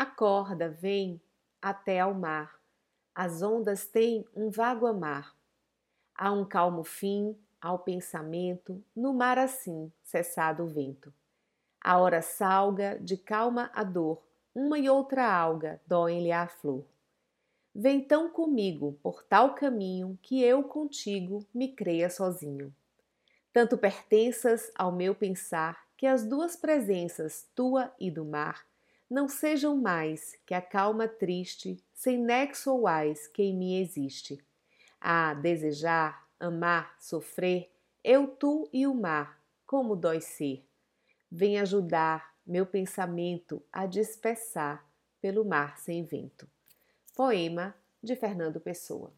Acorda, vem até ao mar. As ondas têm um vago amar. Há um calmo fim ao pensamento, no mar assim, cessado o vento. A hora salga, de calma a dor, uma e outra alga doem-lhe a flor. Vem tão comigo por tal caminho que eu contigo me creia sozinho. Tanto pertenças ao meu pensar que as duas presenças, tua e do mar, não sejam mais que a calma triste, sem nexo ou ais que em mim existe. A desejar, amar, sofrer, eu, tu e o mar, como dói ser. Vem ajudar meu pensamento a dispersar pelo mar sem vento. Poema de Fernando Pessoa.